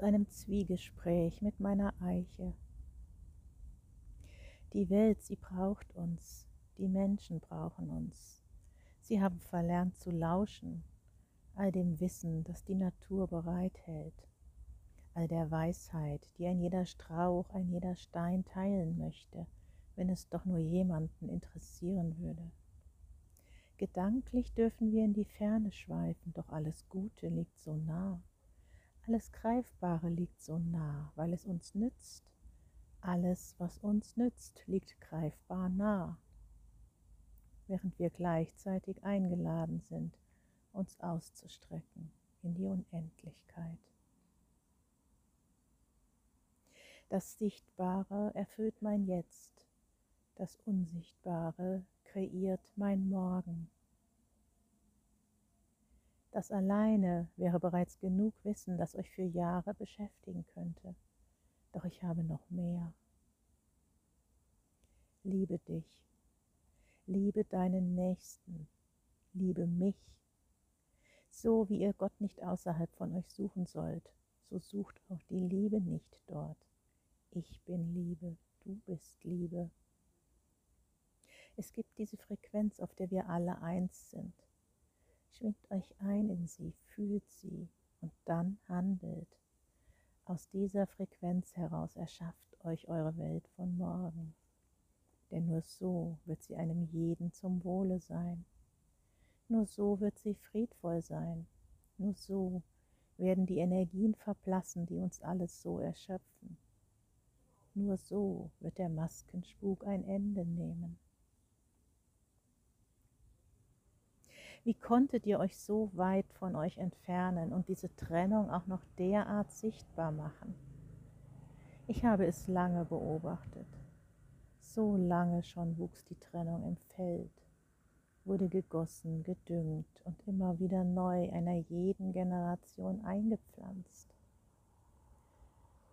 einem Zwiegespräch mit meiner Eiche. Die Welt, sie braucht uns, die Menschen brauchen uns. Sie haben verlernt zu lauschen, all dem Wissen, das die Natur bereithält, all der Weisheit, die ein jeder Strauch, ein jeder Stein teilen möchte, wenn es doch nur jemanden interessieren würde. Gedanklich dürfen wir in die Ferne schweifen, doch alles Gute liegt so nah. Alles Greifbare liegt so nah, weil es uns nützt. Alles, was uns nützt, liegt greifbar nah, während wir gleichzeitig eingeladen sind, uns auszustrecken in die Unendlichkeit. Das Sichtbare erfüllt mein Jetzt, das Unsichtbare kreiert mein Morgen. Das alleine wäre bereits genug Wissen, das euch für Jahre beschäftigen könnte. Doch ich habe noch mehr. Liebe dich, liebe deinen Nächsten, liebe mich. So wie ihr Gott nicht außerhalb von euch suchen sollt, so sucht auch die Liebe nicht dort. Ich bin Liebe, du bist Liebe. Es gibt diese Frequenz, auf der wir alle eins sind. Schwingt euch ein in sie, fühlt sie und dann handelt. Aus dieser Frequenz heraus erschafft euch eure Welt von morgen. Denn nur so wird sie einem jeden zum Wohle sein. Nur so wird sie friedvoll sein. Nur so werden die Energien verblassen, die uns alles so erschöpfen. Nur so wird der Maskenspuk ein Ende nehmen. Wie konntet ihr euch so weit von euch entfernen und diese Trennung auch noch derart sichtbar machen? Ich habe es lange beobachtet. So lange schon wuchs die Trennung im Feld, wurde gegossen, gedüngt und immer wieder neu einer jeden Generation eingepflanzt.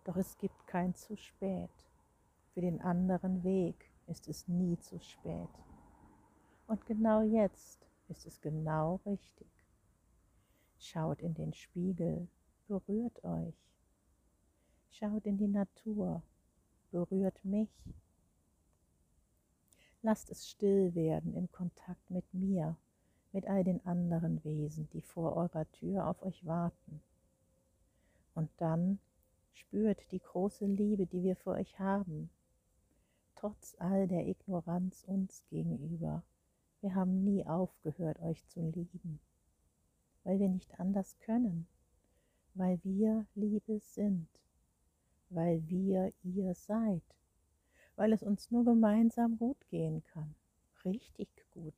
Doch es gibt kein zu spät. Für den anderen Weg ist es nie zu spät. Und genau jetzt ist es genau richtig. Schaut in den Spiegel, berührt euch. Schaut in die Natur, berührt mich. Lasst es still werden im Kontakt mit mir, mit all den anderen Wesen, die vor eurer Tür auf euch warten. Und dann spürt die große Liebe, die wir für euch haben, trotz all der Ignoranz uns gegenüber wir haben nie aufgehört, euch zu lieben, weil wir nicht anders können, weil wir Liebe sind, weil wir ihr seid, weil es uns nur gemeinsam gut gehen kann, richtig gut.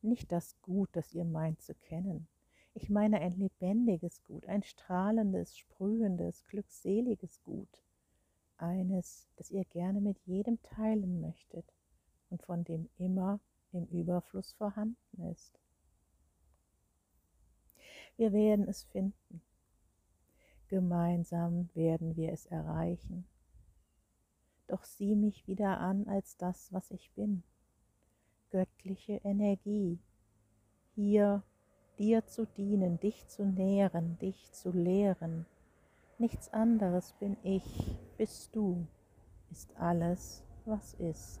Nicht das Gut, das ihr meint zu kennen. Ich meine ein lebendiges Gut, ein strahlendes, sprühendes, glückseliges Gut. Eines, das ihr gerne mit jedem teilen möchtet und von dem immer im Überfluss vorhanden ist. Wir werden es finden. Gemeinsam werden wir es erreichen. Doch sieh mich wieder an als das, was ich bin. Göttliche Energie, hier dir zu dienen, dich zu nähren, dich zu lehren. Nichts anderes bin ich, bist du, ist alles, was ist.